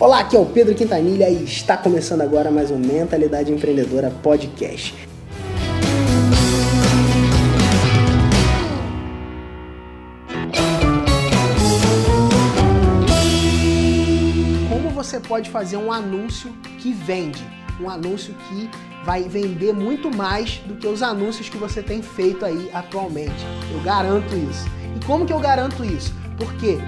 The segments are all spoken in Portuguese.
Olá, aqui é o Pedro Quintanilha e está começando agora mais um Mentalidade Empreendedora Podcast. Como você pode fazer um anúncio que vende? Um anúncio que vai vender muito mais do que os anúncios que você tem feito aí atualmente. Eu garanto isso. E como que eu garanto isso? Porque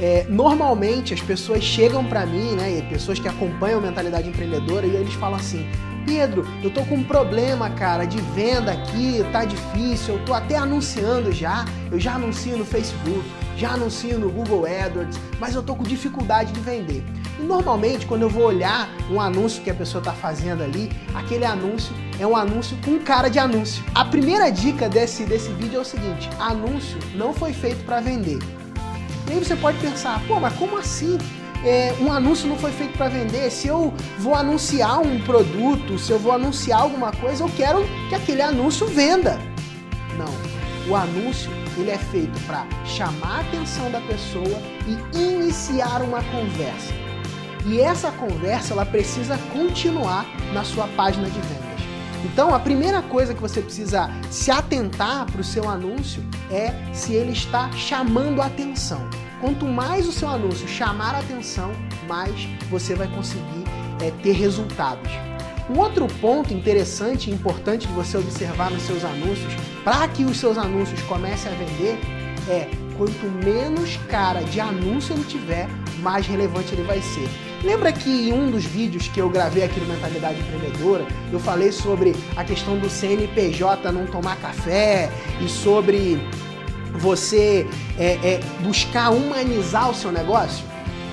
é, normalmente as pessoas chegam para mim, né, pessoas que acompanham mentalidade empreendedora, e eles falam assim: Pedro, eu tô com um problema, cara, de venda aqui, tá difícil, eu tô até anunciando já, eu já anuncio no Facebook, já anuncio no Google AdWords, mas eu tô com dificuldade de vender. E normalmente, quando eu vou olhar um anúncio que a pessoa está fazendo ali, aquele anúncio é um anúncio com cara de anúncio. A primeira dica desse, desse vídeo é o seguinte: anúncio não foi feito para vender. E aí você pode pensar, pô, mas como assim? É, um anúncio não foi feito para vender. Se eu vou anunciar um produto, se eu vou anunciar alguma coisa, eu quero que aquele anúncio venda. Não. O anúncio ele é feito para chamar a atenção da pessoa e iniciar uma conversa. E essa conversa ela precisa continuar na sua página de vendas. Então, a primeira coisa que você precisa se atentar para o seu anúncio é se ele está chamando atenção. Quanto mais o seu anúncio chamar atenção, mais você vai conseguir é, ter resultados. Um outro ponto interessante e importante de você observar nos seus anúncios, para que os seus anúncios comecem a vender, é quanto menos cara de anúncio ele tiver, mais relevante ele vai ser. Lembra que em um dos vídeos que eu gravei aqui no Mentalidade Empreendedora, eu falei sobre a questão do CNPJ não tomar café e sobre você é, é, buscar humanizar o seu negócio?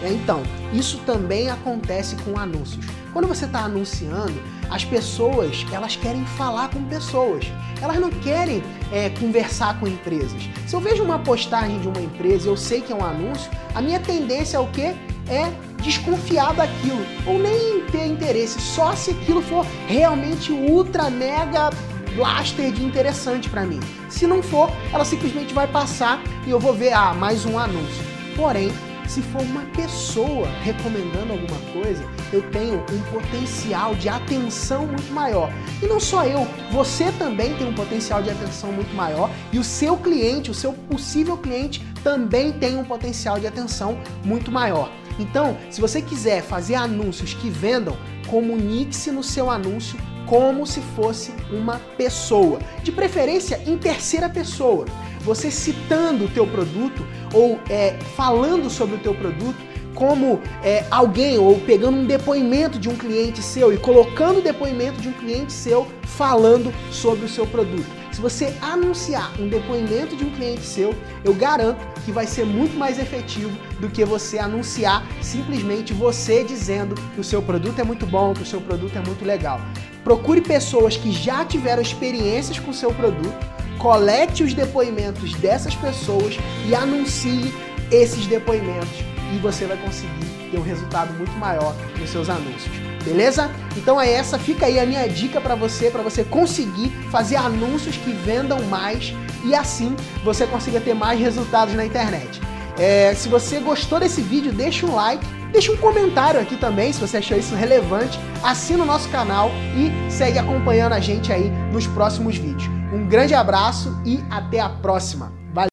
É, então, isso também acontece com anúncios. Quando você está anunciando, as pessoas elas querem falar com pessoas. Elas não querem é, conversar com empresas. Se eu vejo uma postagem de uma empresa eu sei que é um anúncio, a minha tendência é o quê? É desconfiar daquilo ou nem ter interesse, só se aquilo for realmente ultra mega blaster de interessante para mim. Se não for, ela simplesmente vai passar e eu vou ver ah, mais um anúncio. Porém, se for uma pessoa recomendando alguma coisa, eu tenho um potencial de atenção muito maior. E não só eu, você também tem um potencial de atenção muito maior e o seu cliente, o seu possível cliente, também tem um potencial de atenção muito maior. Então, se você quiser fazer anúncios que vendam, comunique-se no seu anúncio como se fosse uma pessoa, de preferência em terceira pessoa. Você citando o teu produto ou é, falando sobre o teu produto como é, alguém ou pegando um depoimento de um cliente seu e colocando o depoimento de um cliente seu falando sobre o seu produto. Se você anunciar um depoimento de um cliente seu, eu garanto que vai ser muito mais efetivo do que você anunciar simplesmente você dizendo que o seu produto é muito bom, que o seu produto é muito legal. Procure pessoas que já tiveram experiências com o seu produto, colete os depoimentos dessas pessoas e anuncie esses depoimentos e você vai conseguir ter um resultado muito maior nos seus anúncios beleza? Então é essa, fica aí a minha dica para você, para você conseguir fazer anúncios que vendam mais e assim você consiga ter mais resultados na internet. É, se você gostou desse vídeo, deixa um like, deixa um comentário aqui também se você achou isso relevante, assina o nosso canal e segue acompanhando a gente aí nos próximos vídeos. Um grande abraço e até a próxima!